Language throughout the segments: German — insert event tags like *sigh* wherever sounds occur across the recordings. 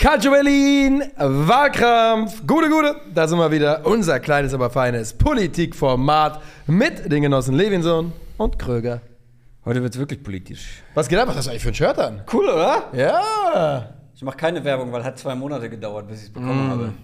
Calcio Berlin, Wahlkampf, gute, gute. Da sind wir wieder. Unser kleines, aber feines Politikformat mit den Genossen Levinson und Kröger. Heute wird es wirklich politisch. Was geht ab? Was hast du eigentlich für ein Shirt an? Cool, oder? Ja. Ich mache keine Werbung, weil hat zwei Monate gedauert, bis ich es bekommen habe.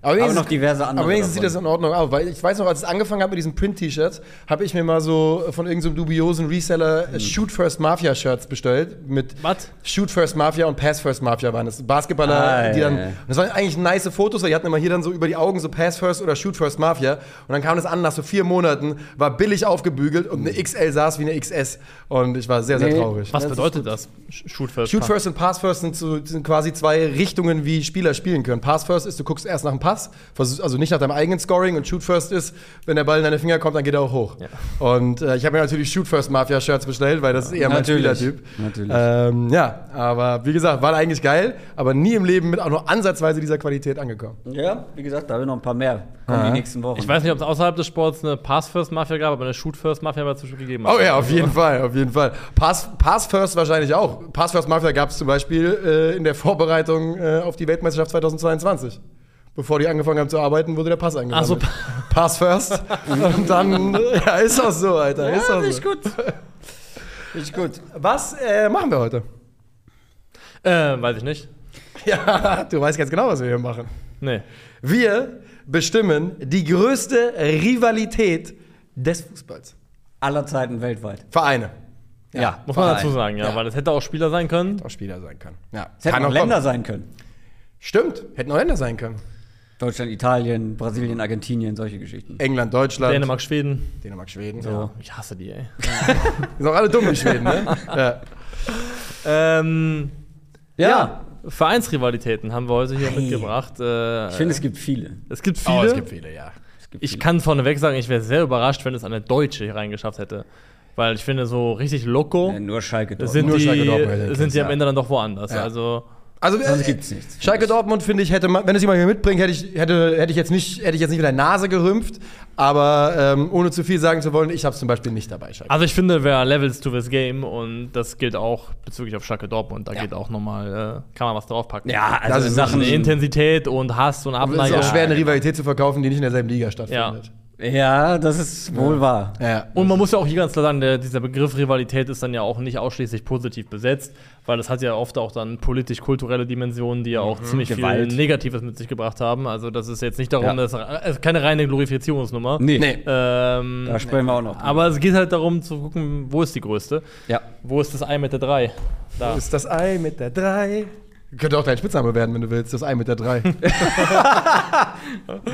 Aber, Aber noch diverse andere. Aber wenigstens sieht das in Ordnung aus. Weil ich weiß noch, als es angefangen hat mit diesen Print-T-Shirts, habe ich mir mal so von irgendeinem dubiosen Reseller äh, Shoot First Mafia Shirts bestellt. Mit Was? Shoot First Mafia und Pass First Mafia waren das. Basketballer, Ah, die ja, dann. ja. Und das waren eigentlich nice Fotos, weil die hatten immer hier dann so über die Augen so Pass First oder Shoot First Mafia. Und dann kam das an, nach so vier Monaten, war billig aufgebügelt und eine XL saß wie eine XS. Und ich war sehr, sehr Nee. traurig. Was bedeutet das? Sh- Shoot first. Shoot. First und Pass First sind, so, sind quasi zwei Richtungen, wie Spieler spielen können. Pass First ist, du guckst erst nach dem Pass, versuchst- also nicht nach deinem eigenen Scoring. Und Shoot First ist, wenn der Ball in deine Finger kommt, dann geht er auch hoch. Ja. Und äh, ich habe mir natürlich Shoot First Mafia Shirts bestellt, weil das ist eher mein Natürlich. Spielertyp. Natürlich. Ähm, ja, aber wie gesagt, war eigentlich geil, aber nie im Leben mit auch nur ansatzweise dieser Qualität angekommen. Ja, wie gesagt, da haben wir noch ein paar mehr. Kommen die nächsten Wochen. Ich weiß nicht, ob es außerhalb des Sports eine Pass-First-Mafia gab, aber eine Shoot-First-Mafia war es bestimmt gegeben. Oh ja, auf jeden Fall, auf jeden Fall. Pass, Pass First wahrscheinlich auch. Pass First Mafia gab es zum Beispiel äh, in der Vorbereitung äh, auf die Weltmeisterschaft 2022. Bevor die angefangen haben zu arbeiten, wurde der Pass eingesammelt. *laughs* Pass First. Und dann, ja, ist auch so, Alter. ist auch so. gut. Ist gut. Was äh, machen wir heute? Äh, weiß ich nicht. Ja, du weißt ganz genau, was wir hier machen. Nee. Wir bestimmen die größte Rivalität des Fußballs. Aller Zeiten weltweit. Vereine. Ja, Muss man Verein. dazu sagen, ja, Ja. weil das hätte auch Spieler sein können. Auch Spieler sein können. Ja. Es hätten auch auch Länder kommen. sein können. Stimmt, hätten auch Länder sein können. Deutschland, Italien, Brasilien, Argentinien, solche Geschichten. England, Deutschland, Dänemark, Schweden. Dänemark Schweden. So, Ja. ich hasse die, ey. Die *laughs* sind auch alle dumm, die Schweden, ne? ja. ähm, ja. Ja. Vereinsrivalitäten haben wir heute hier Hey. mitgebracht. Äh, Ich finde, es gibt viele. es gibt viele. Oh, es gibt viele, ja. Gibt Ich viele. kann vorneweg sagen, ich wäre sehr überrascht, wenn es eine Deutsche hier reingeschafft hätte. Weil ich finde, so richtig loco Ja, nur Schalke dort. sind, Nur Schalke Dortmund die, sind die jetzt, am. Ende dann doch woanders. Ja. Also, Also, Sonst äh, gibt's nichts. Schalke Dortmund, finde ich, hätte man, wenn es jemand hier mitbringt, hätte ich, hätte, hätte ich jetzt nicht, hätte ich jetzt nicht mit der Nase gerümpft. Aber ähm, ohne zu viel sagen zu wollen, ich habe es zum Beispiel nicht dabei, Schalke. also ich finde, wer Levels to this game und das gilt auch bezüglich auf Schalke Dortmund, da Ja. geht auch nochmal, äh, kann man was draufpacken. Ja, Das also ist Sachen. Intensität und Hass und Aber es ist Abneigung. auch schwer, eine Rivalität zu verkaufen, die nicht in derselben Liga stattfindet. Ja, das ist wohl wahr. Ja. Und man muss ja auch hier ganz klar sagen, der, dieser Begriff Rivalität ist dann ja auch nicht ausschließlich positiv besetzt, weil das hat ja oft auch dann politisch-kulturelle Dimensionen, die ja auch ziemlich Gewalt. viel Negatives mit sich gebracht haben. Also das ist jetzt nicht darum, Ja. dass ist keine reine Glorifizierungsnummer. Nee. Nee. Ähm, Da sprechen wir auch noch. aber es geht halt darum zu gucken, wo ist die größte? Ja. Wo ist das Ei mit der 3? Da. Ist das Ei mit der 3? Könnte auch dein Spitzname werden, wenn du willst. Das Ei mit der 3.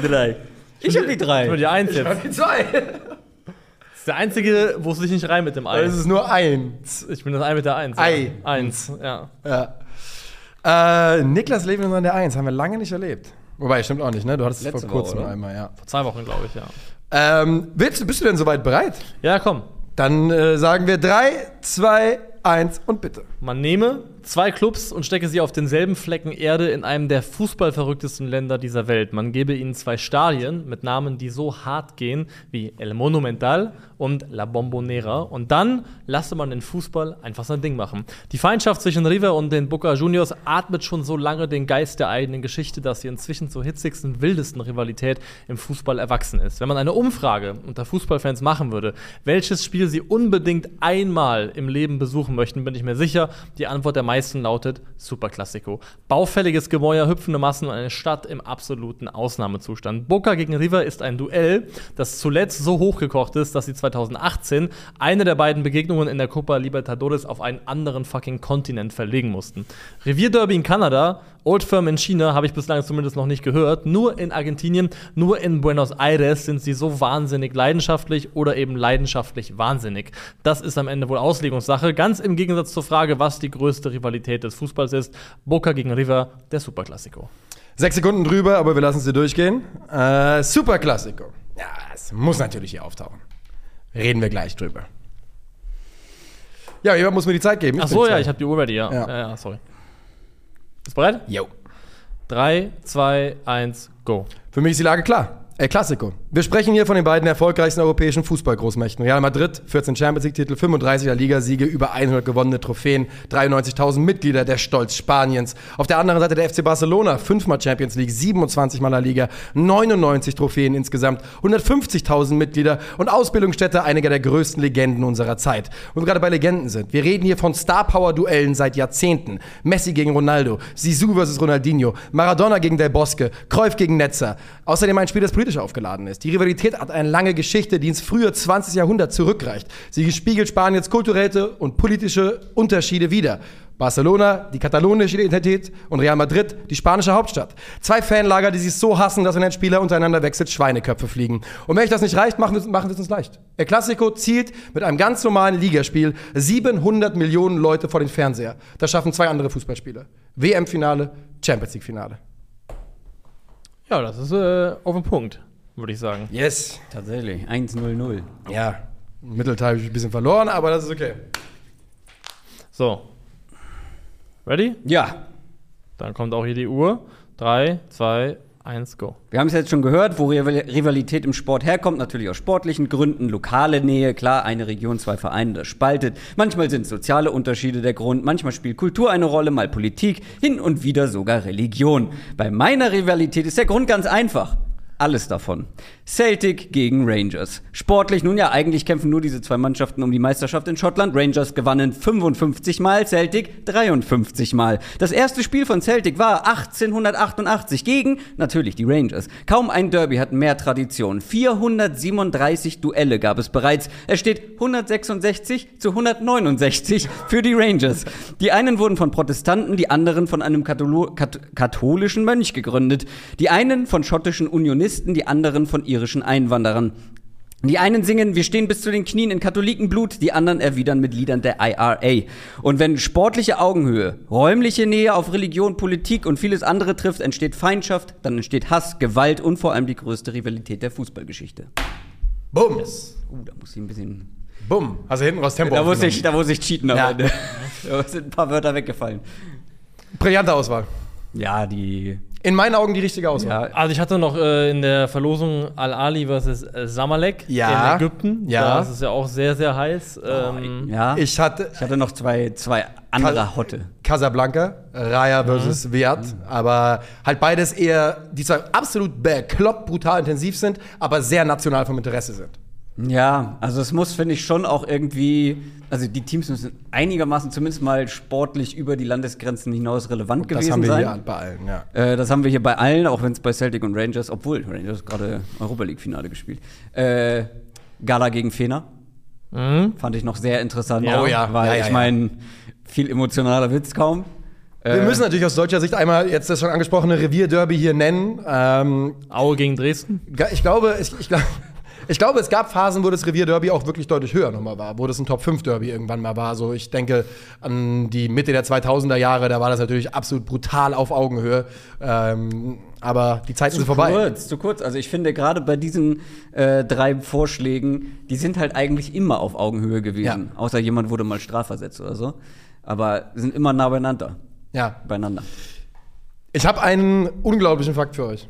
Drei. *laughs* *laughs* Ich hab die drei. Nur die Eins jetzt. Das die 2. ist der einzige, wo es sich nicht rein mit dem Ei. Es ist nur eins. Ich bin das Ei mit der Eins. Ei. Ja. Eins, ja. Ja. Äh, Niklas Levin an der 1 haben wir lange nicht erlebt. Wobei, stimmt auch nicht, ne? Du hattest es Letzte vor kurzem Woche, oder? einmal, ja. Vor zwei Wochen, glaube ich, ja. Ähm, willst, bist du denn soweit bereit? Ja, komm. Dann äh, sagen wir 3, 2, 1 und bitte. Man nehme zwei Clubs und stecke sie auf denselben Flecken Erde in einem der fußballverrücktesten Länder dieser Welt. Man gebe ihnen zwei Stadien mit Namen, die so hart gehen wie El Monumental und La Bombonera. Und dann lasse man den Fußball einfach sein Ding machen. Die Feindschaft zwischen River und den Boca Juniors atmet schon so lange den Geist der eigenen Geschichte, dass sie inzwischen zur hitzigsten, wildesten Rivalität im Fußball erwachsen ist. Wenn man eine Umfrage unter Fußballfans machen würde, welches Spiel sie unbedingt einmal im Leben besuchen möchten, bin ich mir sicher, die Antwort der meisten lautet Superklassiko. Baufälliges Gemäuer, hüpfende Massen und eine Stadt im absoluten Ausnahmezustand. Boca gegen River ist ein Duell, das zuletzt so hochgekocht ist, dass sie 2018 eine der beiden Begegnungen in der Copa Libertadores auf einen anderen fucking Kontinent verlegen mussten. Revierderby in Kanada, Old Firm in China habe ich bislang zumindest noch nicht gehört. Nur in Argentinien, nur in Buenos Aires sind sie so wahnsinnig leidenschaftlich oder eben leidenschaftlich wahnsinnig. Das ist am Ende wohl Auslegungssache. Ganz im Gegensatz zur Frage, was die größte Rivalität des Fußballs ist. Boca gegen River, der Superklassiko. Sechs Sekunden drüber, aber wir lassen es dir durchgehen. Äh, Super Classico. Ja, es muss natürlich hier auftauchen. Reden wir gleich drüber. Ja, jemand muss mir die Zeit geben. Ach bin so, ja, ich habe die Uhr ready, ja. Ja. ja. ja sorry. Bist du bereit? Jo. 3, 2, 1, go. Für mich ist die Lage klar. El Clasico. Wir sprechen hier von den beiden erfolgreichsten europäischen Fußballgroßmächten. Real Madrid, 14 Champions League-Titel, 35er Ligasiege, über 100 gewonnene Trophäen, 93.000 Mitglieder, der Stolz Spaniens. Auf der anderen Seite der FC Barcelona, 5 mal Champions League, 27 mal La Liga, 99 Trophäen insgesamt, 150.000 Mitglieder und Ausbildungsstätte einiger der größten Legenden unserer Zeit. Und wir gerade bei Legenden sind. Wir reden hier von Star-Power-Duellen seit Jahrzehnten. Messi gegen Ronaldo, Sisu versus Ronaldinho, Maradona gegen Del Bosque, Cruyff gegen Netzer. Außerdem ein Spiel, das politisch aufgeladen ist. Die Rivalität hat eine lange Geschichte, die ins frühe 20. Jahrhundert zurückreicht. Sie spiegelt Spaniens kulturelle und politische Unterschiede wider. Barcelona, die katalonische Identität und Real Madrid, die spanische Hauptstadt. Zwei Fanlager, die sich so hassen, dass wenn ein Spieler untereinander wechselt, Schweineköpfe fliegen. Und wenn euch das nicht reicht, machen wir, machen es uns leicht. El Clasico zielt mit einem ganz normalen Ligaspiel 700 Millionen Leute vor den Fernseher. Das schaffen zwei andere Fußballspiele. WM-Finale, Champions League-Finale. Ja, das ist äh, auf den Punkt, würde ich sagen. Yes. Tatsächlich. 1-0-0. Ja, im Mittelteil habe ich ein bisschen verloren, aber das ist okay. So. Ready? Ja. Dann kommt auch hier die Uhr. 3, 2, 1, go. Wir haben es jetzt schon gehört, wo Rival- Rivalität im Sport herkommt, natürlich aus sportlichen Gründen, lokale Nähe, klar, eine Region, zwei Vereine, das spaltet. Manchmal sind soziale Unterschiede der Grund, manchmal spielt Kultur eine Rolle, mal Politik, hin und wieder sogar Religion. Bei meiner Rivalität ist der Grund ganz einfach. Alles davon. Celtic gegen Rangers. Sportlich, nun ja, eigentlich kämpfen nur diese zwei Mannschaften um die Meisterschaft in Schottland. Rangers gewannen 55 Mal, Celtic 53 Mal. Das erste Spiel von Celtic war 1888 gegen, natürlich, die Rangers. Kaum ein Derby hat mehr Tradition. 437 Duelle gab es bereits. Es steht 166 zu 169 für die Rangers. Die einen wurden von Protestanten, die anderen von einem Katholo Kat katholischen Mönch gegründet. Die einen von schottischen Unionisten, die anderen von irischen Einwanderern. Die einen singen, wir stehen bis zu den Knien in Katholikenblut, die anderen erwidern mit Liedern der IRA. Und wenn sportliche Augenhöhe, räumliche Nähe auf Religion, Politik und vieles andere trifft, entsteht Feindschaft, dann entsteht Hass, Gewalt und vor allem die größte Rivalität der Fußballgeschichte. Bumm. Uh, da muss ich ein bisschen. Bumm. Du hinten raus Tempo Da muss ich, da muss ich cheaten am Ja. Ende. *laughs* Da sind ein paar Wörter weggefallen. Brillante Auswahl. Ja, die. In meinen Augen die richtige Auswahl. Ja, Also ich hatte noch äh, in der Verlosung Al-Ali versus äh, Samalek Ja. in Ägypten. Ja. Das ist ja auch sehr, sehr heiß. Ähm, ja. Ich hatte Ich hatte noch zwei, zwei andere Hotte. Casablanca, Raya versus Viat, aber halt beides eher, die zwar absolut bekloppt brutal intensiv sind, aber sehr national vom Interesse sind. Ja, also es muss, finde ich, schon auch irgendwie, also die Teams müssen einigermaßen zumindest mal sportlich über die Landesgrenzen hinaus relevant Das gewesen haben wir sein. hier bei allen, ja. Äh, das haben wir hier bei allen, auch wenn es bei Celtic und Rangers, obwohl Rangers gerade Europa League Finale gespielt. Äh, Gala gegen Fener Mhm. fand ich noch sehr interessant. Ja. Oh ja, weil ja, ja, ich meine, viel emotionaler Witz kaum. Wir Äh, müssen natürlich aus deutscher Sicht einmal jetzt das schon angesprochene Revierderby hier nennen. Ähm, Aue gegen Dresden. ich glaube, ich, ich, glaube, ich glaube, es gab Phasen, wo das Revierderby auch wirklich deutlich höher nochmal war, wo das ein Top-5-Derby irgendwann mal war. So, ich denke an die Mitte der 2000er Jahre, da war das natürlich absolut brutal auf Augenhöhe. Ähm, aber die Zeiten sind vorbei. Kurz, zu kurz. Also ich finde gerade bei diesen äh, drei Vorschlägen, die sind halt eigentlich immer auf Augenhöhe gewesen. Ja. Außer jemand wurde mal strafversetzt oder so. Aber sind immer nah beieinander. Ja, Beieinander. Ich habe einen unglaublichen Fakt für euch.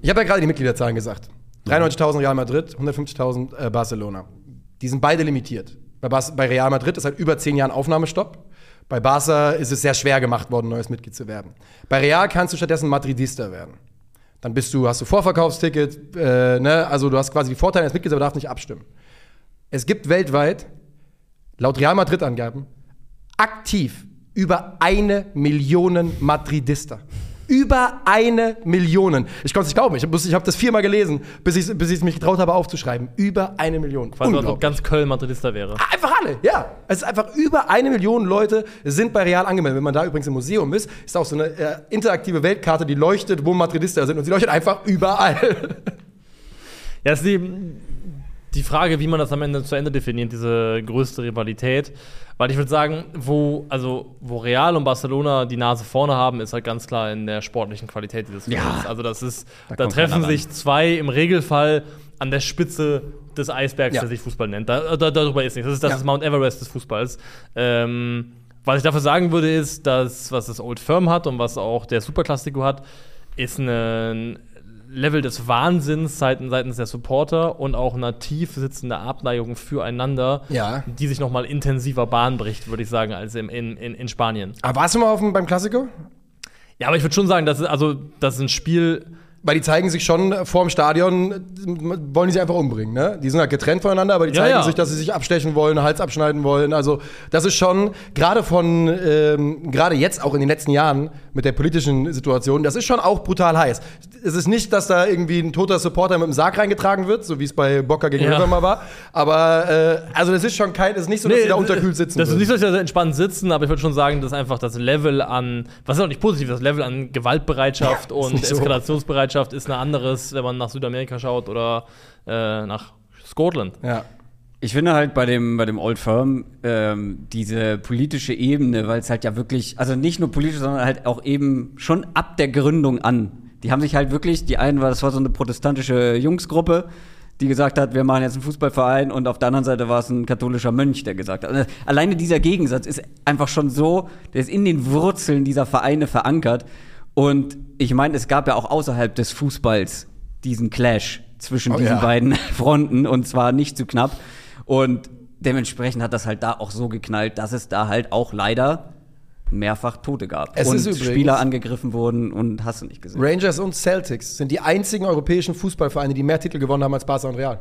Ich habe ja gerade die Mitgliederzahlen gesagt. 93.000 Real Madrid, 150.000 äh, Barcelona. Die sind beide limitiert. Bei, bei Real Madrid ist seit über zehn Jahren Aufnahmestopp. Bei Barca ist es sehr schwer gemacht worden, neues Mitglied zu werden. Bei Real kannst du stattdessen Madridista werden. Dann bist du, hast du Vorverkaufsticket, äh, ne? also du hast quasi die Vorteile eines Mitglieds, aber darfst nicht abstimmen. Es gibt weltweit, laut Real Madrid-Angaben, aktiv über eine Million Madridista. Über eine Million. Ich konnte es nicht glauben. Ich habe ich hab das viermal gelesen, bis ich bis ich mich getraut habe aufzuschreiben. Über eine Million. Quasi, als ob ganz Köln Madridista wäre. Einfach alle, ja. Es ist einfach über eine Million Leute sind bei Real angemeldet. Wenn man da übrigens im Museum ist, ist auch so eine äh, interaktive Weltkarte, die leuchtet, wo Madridista sind. Und sie leuchtet einfach überall. *laughs* Ja, ist die, die Frage, wie man das am Ende zu Ende definiert, diese größte Rivalität. Weil ich würde sagen, wo, also, wo Real und Barcelona die Nase vorne haben, ist halt ganz klar in der sportlichen Qualität dieses Ja. Vereins. Also das ist, Da da, treffen sich zwei im Regelfall an der Spitze des Eisbergs, Ja. der sich Fußball nennt. Da, da, darüber ist nichts. Das ist das Ja. ist Mount Everest des Fußballs. Ähm, was ich dafür sagen würde, ist, dass was das Old Firm hat und was auch der Superklassiko hat, ist ein Level des Wahnsinns seitens, seitens der Supporter und auch einer tief sitzende Abneigung füreinander, Ja. die sich noch mal intensiver Bahn bricht, würde ich sagen, als im, in, in, in Spanien. Aber warst du mal auf dem, beim Klassiker? Ja, aber ich würde schon sagen, das ist, also, das ist ein Spiel, Weil die zeigen sich schon vorm Stadion, äh, wollen die sich einfach umbringen, ne? Die sind halt getrennt voneinander, aber die Ja, zeigen ja. sich, dass sie sich abstechen wollen, Hals abschneiden wollen. Also, das ist schon, gerade von, ähm, gerade jetzt auch in den letzten Jahren mit der politischen Situation, das ist schon auch brutal heiß. Es ist nicht, dass da irgendwie ein toter Supporter mit dem Sarg reingetragen wird, so wie es bei Boca gegen Ja. Mal war. Aber, äh, also, das ist schon kein, es ist nicht so, dass Nee, sie da unterkühlt sitzen. Das ist nicht so, dass sie da entspannt sitzen, aber ich würde schon sagen, dass einfach das Level an, was ist auch nicht positiv, das Level an Gewaltbereitschaft Ja, und so. Eskalationsbereitschaft ist ein anderes, wenn man nach Südamerika schaut oder äh, nach Scotland. ja. Ich finde halt bei dem, bei dem Old Firm ähm, diese politische Ebene, weil es halt ja wirklich, also nicht nur politisch, sondern halt auch eben schon ab der Gründung an. Die haben sich halt wirklich, die einen war, das war so eine protestantische Jungsgruppe, die gesagt hat, wir machen jetzt einen Fußballverein und auf der anderen Seite war es ein katholischer Mönch, der gesagt hat. Alleine dieser Gegensatz ist einfach schon so, der ist in den Wurzeln dieser Vereine verankert. Und ich meine, es gab ja auch außerhalb des Fußballs diesen Clash zwischen Oh, diesen ja. beiden *laughs* Fronten und zwar nicht zu knapp. Und dementsprechend hat das halt da auch so geknallt, dass es da halt auch leider mehrfach Tote gab. Es und ist übrigens- Spieler angegriffen wurden und hast du nicht gesehen. Rangers und Celtics sind die einzigen europäischen Fußballvereine, die mehr Titel gewonnen haben als Barca und Real.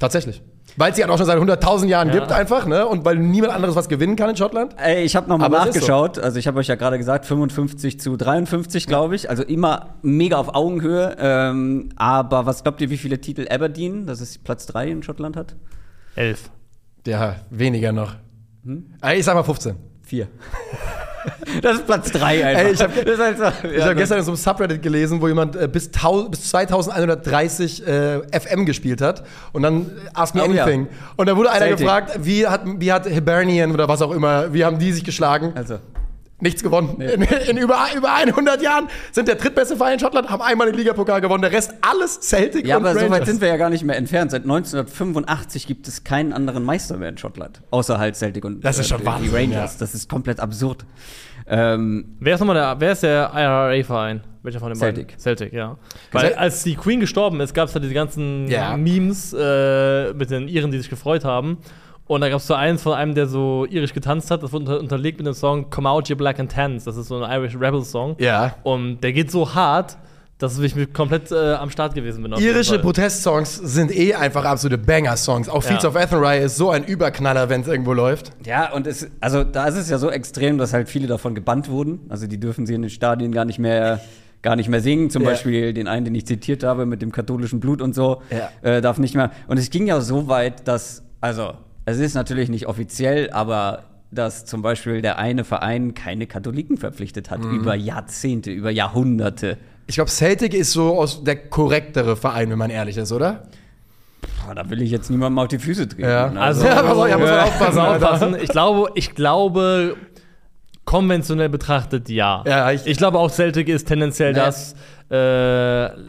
Tatsächlich. Weil es die halt auch schon seit 100.000 Jahren Ja. gibt einfach, ne? Und weil niemand anderes was gewinnen kann in Schottland. Ey, ich habe nochmal nachgeschaut. Also ich habe euch ja gerade gesagt, 55 zu 53, glaube ich. Also immer mega auf Augenhöhe. Ähm, aber was glaubt ihr, wie viele Titel Aberdeen, das ist Platz 3 in Schottland hat? Elf. Ja, weniger noch. Hm? Ich sag mal 15. Vier. *laughs* *laughs* das ist Platz 3 einfach. Ey, ich hab- das ist halt so, Ich habe gestern in so einem Subreddit gelesen, wo jemand äh, bis, 1000 bis 2130 äh, FM gespielt hat und dann äh, Ask Me Oh, ja. Anything. Und da wurde einer Celtic. gefragt, wie hat, wie hat Hibernian oder was auch immer, wie haben die sich geschlagen? Also, Nichts gewonnen. In, in über, über 100 Jahren sind der drittbeste Verein in Schottland, haben einmal den Ligapokal gewonnen, der Rest alles Celtic ja, und aber so weit Rangers. sind wir ja gar nicht mehr entfernt. Seit 1985 gibt es keinen anderen Meister mehr in Schottland. Außer halt Celtic und Das ist schon die Wahnsinn, Rangers. ja. Das ist komplett absurd. Ähm, Wer ist nochmal der, wer ist der IRA-Verein? Welcher von den Celtic. beiden? Celtic, ja. Weil als die Queen gestorben ist, gab es halt diese ganzen Ja. Memes äh, mit den Iren, die sich gefreut haben. Und da gab es so eins von einem, der so irisch getanzt hat, das wurde unter, unterlegt mit dem Song Come Out You Black and Tans. Das ist so ein Irish Rebel Song. Ja. Und der geht so hart, dass ich mit komplett äh, am Start gewesen bin. Irische. Protestsongs sind eh einfach absolute Banger-Songs. Auch Fields Ja. of Athenry ist so ein Überknaller, wenn es irgendwo läuft. ja, und es, also da ist es ja so extrem, dass halt viele davon gebannt wurden. Also die dürfen sie in den Stadien gar nicht mehr gar nicht mehr singen. Zum Ja. Beispiel den einen, den ich zitiert habe, mit dem katholischen Blut und so, Ja. äh, darf nicht mehr. Und es ging ja so weit, dass, also, es ist natürlich nicht offiziell, aber dass zum Beispiel der eine Verein keine Katholiken verpflichtet hat, Mhm. über Jahrzehnte, über Jahrhunderte. Ich glaube, Celtic ist so aus der korrektere Verein, wenn man ehrlich ist, oder? Boah, da will ich jetzt niemandem auf die Füße treten. Ja. Also, auf, ja, muss man *laughs* aufpassen, aufpassen. Ich glaube, ich glaube, konventionell betrachtet, ja. Ja, ich- ich, glaube auch Celtic ist tendenziell Nee. das. Äh, also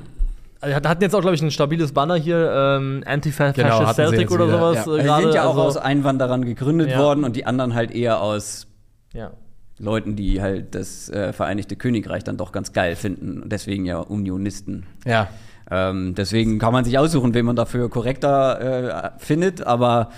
hatten jetzt auch, glaube ich, ein stabiles Banner hier, ähm, Anti-Fascist Genau, Celtic oder wieder, sowas. ja. äh, Also die sind ja auch also- aus Einwanderern gegründet Ja. worden und die anderen halt eher aus Ja. Leuten, die halt das äh, Vereinigte Königreich dann doch ganz geil finden und deswegen ja Unionisten. Ja. Ähm, deswegen kann man sich aussuchen, wen man dafür korrekter äh, findet, aber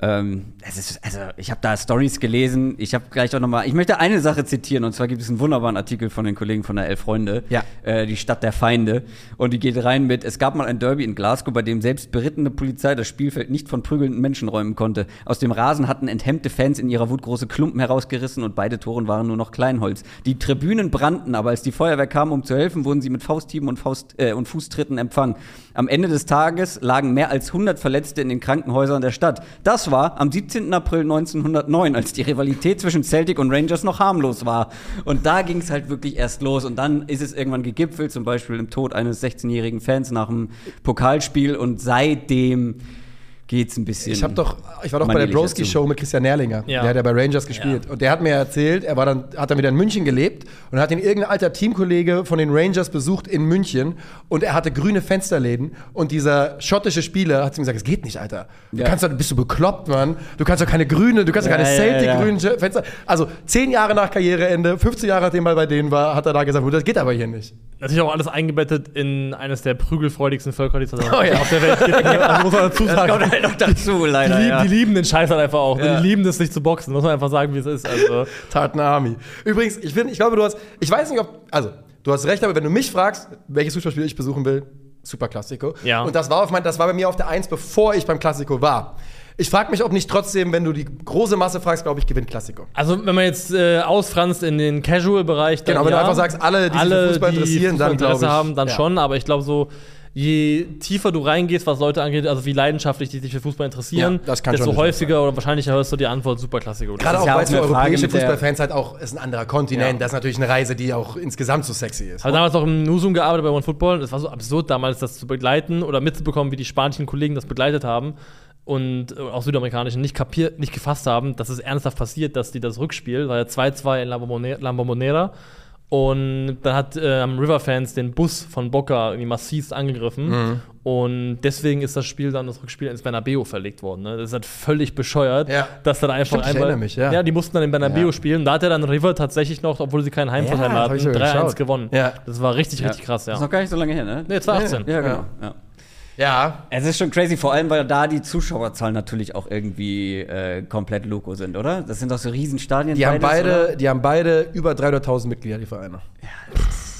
ähm, es ist, also ich habe da Stories gelesen. Ich habe gleich auch noch mal. Ich möchte eine Sache zitieren und zwar gibt es einen wunderbaren Artikel von den Kollegen von der Elf Freunde, Ja. äh, die Stadt der Feinde, und die geht rein mit: Es gab mal ein Derby in Glasgow, bei dem selbst berittene Polizei das Spielfeld nicht von prügelnden Menschen räumen konnte. Aus dem Rasen hatten enthemmte Fans in ihrer Wut große Klumpen herausgerissen und beide Toren waren nur noch Kleinholz. Die Tribünen brannten, aber als die Feuerwehr kam, um zu helfen, wurden sie mit Fausthieben und, Faust, äh, und Fußtritten empfangen. Am Ende des Tages lagen mehr als 100 Verletzte in den Krankenhäusern der Stadt. Das war am 17. April 1909, als die Rivalität zwischen Celtic und Rangers noch harmlos war. Und da ging es halt wirklich erst los. Und dann ist es irgendwann gegipfelt, zum Beispiel im Tod eines 16-jährigen Fans nach dem Pokalspiel. Und seitdem geht's ein bisschen. Ich habe doch, ich war doch bei der Broski. Show mit Christian Nährlinger. Ja. Der hat ja bei Rangers gespielt. Und der hat mir erzählt, er war dann, hat dann wieder in München gelebt und hat ihn irgendein alter Teamkollege von den Rangers besucht in München und er hatte grüne Fensterläden und dieser schottische Spieler hat zu ihm gesagt, es geht nicht, Alter. Du Ja. kannst doch, bist du bekloppt, Mann. Du kannst doch keine grüne, du kannst doch Ja, keine ja, ja. Celtic-grünen Fenster. Also zehn Jahre nach Karriereende, 15 Jahre nachdem er bei denen war, hat er da gesagt, das geht aber hier nicht. Natürlich auch alles eingebettet in eines der prügelfreudigsten Völker, die *laughs* es Oh ja. auf der Welt gibt. Also *laughs* muss man dazu sagen. Halt noch dazu, Die, leider. lieben, ja. die lieben den Scheiß halt einfach auch. Ja. Die lieben es, sich zu boxen. Muss man einfach sagen, wie es ist. Also, *laughs* Tartan Army. Übrigens, ich finde, ich glaube, du hast, ich weiß nicht, ob, also, du hast recht, aber wenn du mich fragst, welches Fußballspiel ich besuchen will, Super Classico. Ja. Und das war auf mein, das war bei mir auf der Eins, bevor ich beim Classico war. Ich frage mich, ob nicht trotzdem, wenn du die große Masse fragst, glaube ich, gewinnt Classico. also wenn man jetzt äh, ausfranst in den Casual-Bereich, dann Genau, wenn du ja. einfach sagst, alle, die sich für Fußball interessieren, dann Fußballinteresse glaub ich, haben, dann ja. schon. Aber ich glaube so, je tiefer du reingehst, was Leute angeht, also wie leidenschaftlich die sich für Fußball interessieren, Ja, das kann desto häufiger oder wahrscheinlicher hörst du die Antwort Superklassiker. Gerade auch, ja weil auch es für europäische Fußballfans halt auch ist ein anderer Kontinent. Ja. Das ist natürlich eine Reise, die auch insgesamt so sexy ist. Ich habe damals auch im Nusum gearbeitet bei One Football. Es war so absurd damals, das zu begleiten oder mitzubekommen, wie die spanischen Kollegen das begleitet haben und äh, auch südamerikanischen nicht kapiert, nicht gefasst haben, dass es ernsthaft passiert, dass die das Rückspiel, war ja 2-2 in La Bombonera und dann hat ähm, River Fans den Bus von Boca irgendwie massiv angegriffen Mhm. und deswegen ist das Spiel dann das Rückspiel ins Bernabeu verlegt worden. Ne? Das ist halt völlig bescheuert, Ja. dass dann einfach Stimmt, ich einmal erinnere mich, ja. ja, die mussten dann in Bernabeu Ja. spielen. Da hat er dann River tatsächlich noch, obwohl sie keinen Heimvorteil Ja, das ich hatten, sogar 3-1 geschaut. gewonnen. Ja. Das war richtig, Ja. richtig krass, ja. Ist noch gar nicht so lange her, ne? Nee, 2018. Ja, genau. Ja. Ja. Es ist schon crazy, vor allem, weil da die Zuschauerzahlen natürlich auch irgendwie äh, komplett loco sind, oder? Das sind doch so Riesenstadien. Die haben beides, beide, oder? die haben beide über 300.000 Mitglieder, die Vereine.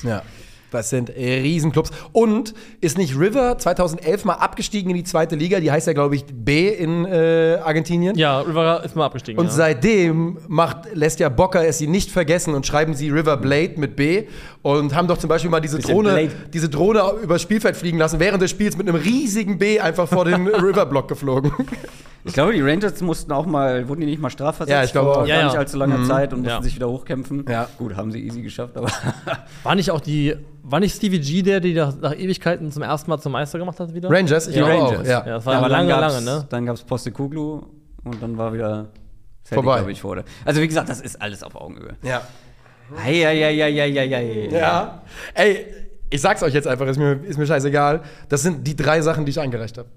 Ja. Das sind äh, Riesenclubs. Und ist nicht River 2011 mal abgestiegen in die zweite Liga? Die heißt ja, glaube ich, B in äh, Argentinien. Ja, River ist mal abgestiegen. Und ja. seitdem macht, lässt ja Bocker es sie nicht vergessen und schreiben sie River Blade mit B und haben doch zum Beispiel mal diese Drohne, Blade. diese Drohne übers Spielfeld fliegen lassen, während des Spiels mit einem riesigen B einfach vor den *laughs* Riverblock geflogen. Ich glaube, die Rangers mussten auch mal, wurden die nicht mal strafversetzt Ja, ich glaube vor auch. gar Ja, nicht ja. allzu langer Zeit und mussten Ja. sich wieder hochkämpfen. Ja. Gut, haben sie easy geschafft, aber war nicht auch die, war nicht Stevie G der, die nach, nach Ewigkeiten zum ersten Mal zum Meister gemacht hat wieder? Rangers, ich Die glaube auch. Rangers. Ja. Ja, das war aber lange, gab's- lange, ne? Dann gab es Postekuglu und dann war wieder Celtic, Vorbei. glaube ich, vor der- Also wie gesagt, das ist alles auf Augenhöhe. Ja. Eieieiei. ja. Ey, ich sag's euch jetzt einfach, ist mir, ist mir scheißegal. Das sind die drei Sachen, die ich eingereicht habe.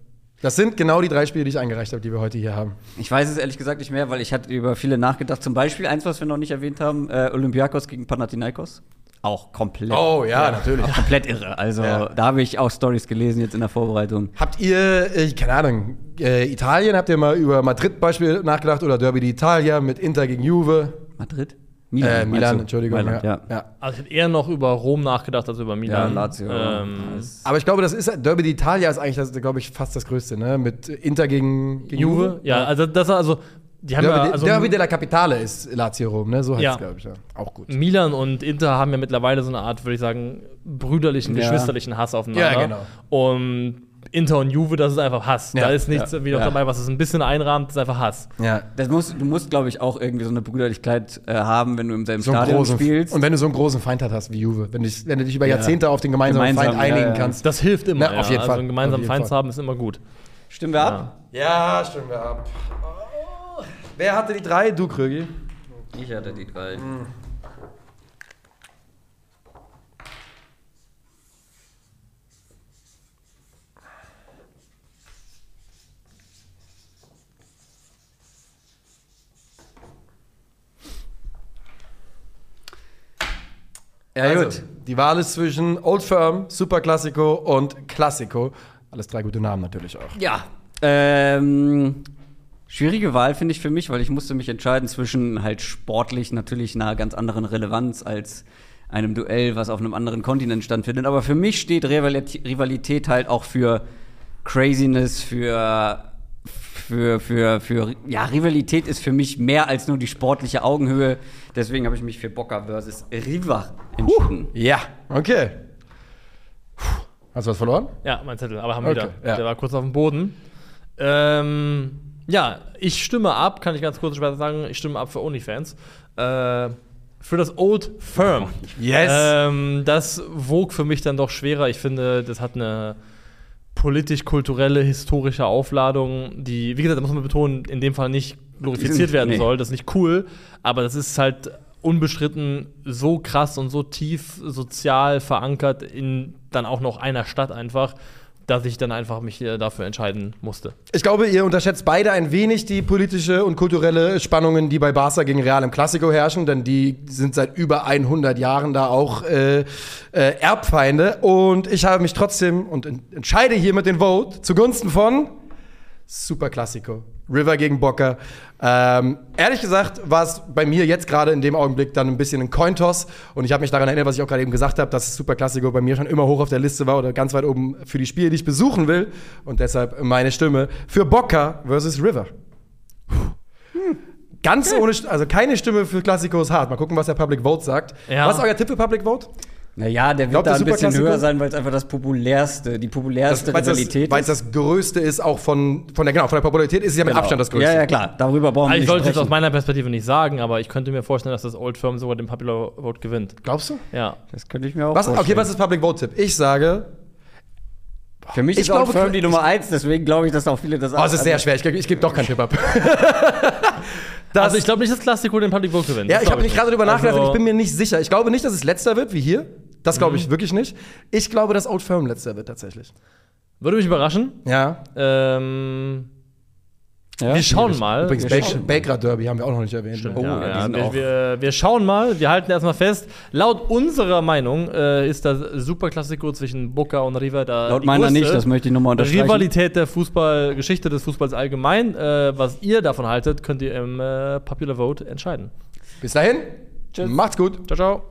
Das sind genau die drei Spiele, die ich eingereicht habe, die wir heute hier haben. Ich weiß es ehrlich gesagt nicht mehr, weil ich hatte über viele nachgedacht. Zum Beispiel eins, was wir noch nicht erwähnt haben, äh, Olympiakos gegen Panathinaikos. Auch komplett. Oh, ja, natürlich. Auch komplett irre. Also Ja. da habe ich auch Stories gelesen jetzt in der Vorbereitung. Habt ihr, äh, keine Ahnung, äh, Italien, habt ihr mal über Madrid-Beispiel nachgedacht oder Derby d'Italia mit Inter gegen Juve? Madrid? Äh, meinst Milan? Entschuldigung. Mailand, ja. ja. Also ich hätte eher noch über Rom nachgedacht als über Ja, Milan. Lazio. Ähm, Aber ich glaube, das ist Derby d'Italia ist eigentlich, das, glaube ich, fast das Größte, ne? Mit Inter gegen, gegen Juve, ja, also das also, die haben Derby, ja, also Derby della Capitale ist Lazio Rom, ne? So heißt Ja. es, glaube ich, ja. Auch gut. Milan und Inter haben ja mittlerweile so eine Art, würde ich sagen, brüderlichen, Ja. geschwisterlichen Hass aufeinander. Ja, genau. Und Inter und Juve, das ist einfach Hass. Ja, da ist nichts ja, wieder ja. dabei, was es ein bisschen einrahmt, das ist einfach Hass. Ja. Das muss, du musst, glaube ich, auch irgendwie so eine Brüderlichkeit äh, haben, wenn du im selben So Stadion großen, spielst. und wenn du so einen großen Feind hast wie Juve, wenn, dich, wenn du dich über Ja. Jahrzehnte auf den gemeinsamen Gemeinsam, Feind einigen kannst. Das hilft immer. Na, auf jeden ja. Fall. Also einen gemeinsamen Auf jeden Feind zu haben, ist immer gut. Stimmen wir ab? Ja, stimmen wir ab. Oh. Wer hatte die drei? Du, Krögi. Ich hatte die drei. Ja, Also, gut. die Wahl ist zwischen Old Firm, Super Classico und Classico. Alles drei gute Namen natürlich auch. Ja. Ähm, schwierige Wahl finde ich für mich, weil ich musste mich entscheiden zwischen halt sportlich natürlich einer ganz anderen Relevanz als einem Duell, was auf einem anderen Kontinent stattfindet. Aber für mich steht Rivalität, Rivalität halt auch für Craziness, für für, für, für, ja, Rivalität ist für mich mehr als nur die sportliche Augenhöhe. Deswegen habe ich mich für Boca versus Riva entschieden. Ja, okay. Puh. Hast du was verloren? Ja, mein Zettel, aber haben Okay, wieder. ja. Der war kurz auf dem Boden. Ähm, ja, ich stimme ab, kann ich ganz kurz später sagen, ich stimme ab für OnlyFans. Äh, für das Old Firm. Yes. Ähm, das wog für mich dann doch schwerer. Ich finde, das hat eine politisch-kulturelle, historische Aufladung, die, wie gesagt, da muss man betonen, in dem Fall nicht glorifiziert werden Nee. soll. Das ist nicht cool, aber das ist halt unbestritten so krass und so tief sozial verankert in dann auch noch einer Stadt einfach, dass ich dann einfach mich äh, dafür entscheiden musste. Ich glaube, ihr unterschätzt beide ein wenig die politische und kulturelle Spannungen, die bei Barca gegen Real im Klassiko herrschen, denn die sind seit über 100 Jahren da auch äh, äh, Erbfeinde. Und ich habe mich trotzdem und en entscheide hier mit den Vote zugunsten von Super Klassiko. River gegen Boca. Ähm, ehrlich gesagt war es bei mir jetzt gerade in dem Augenblick dann ein bisschen ein Cointoss und ich habe mich daran erinnert, was ich auch gerade eben gesagt habe, dass Super Klassiko bei mir schon immer hoch auf der Liste war oder ganz weit oben für die Spiele, die ich besuchen will und deshalb meine Stimme für Boca versus River. Ganz ohne, St- also keine Stimme für Klassiko ist hart. Mal gucken, was der Public Vote sagt. Ja. Was ist euer Tipp für Public Vote? Naja, der wird Glaubt da ein bisschen höher sein, weil es einfach das populärste, die populärste Weil es das, Rivalität weil's ist. das Größte ist, auch von, von der, genau, von der Popularität ist es ja mit Genau. Abstand das Größte. Ja, ja, klar. Darüber brauchen wir Also ich nicht sollte es jetzt aus meiner Perspektive nicht sagen, aber ich könnte mir vorstellen, dass das Old Firm sogar den Popular Vote gewinnt. Glaubst du? Ja. Das könnte ich mir auch Was, okay, vorstellen. was ist Public Vote Tipp? Ich sage, Für mich Ich ist Old glaube, Firm die Nummer eins, deswegen glaube ich, dass auch viele das oh, es ist sehr schwer. Ich, ich gebe doch keinen Tipp ab. *laughs* das, Also ich glaube nicht, dass Klassiko den Public Vote gewinnt. ja, ich glaub habe nicht gerade darüber nachgedacht. Also- und Ich bin mir nicht sicher. Ich glaube nicht, dass es letzter wird, wie hier. Das glaube ich wirklich nicht. Ich glaube, dass Old Firm letzter wird tatsächlich. Würde mich überraschen. Ja. Ähm, Ja? wir schauen mal. Übrigens, Belgrad Derby haben wir auch noch nicht erwähnt. Stimmt, ne? ja, ja, wir, wir, wir schauen mal, wir halten erstmal fest. Laut unserer Meinung äh, ist das Superklassiko zwischen Boca und River da Laut die meiner größte nicht, das möchte ich nochmal unterstreichen. Rivalität der Fußballgeschichte des Fußballs allgemein. Äh, was ihr davon haltet, könnt ihr im äh, Popular Vote entscheiden. Bis dahin. Macht's gut. Ciao, ciao.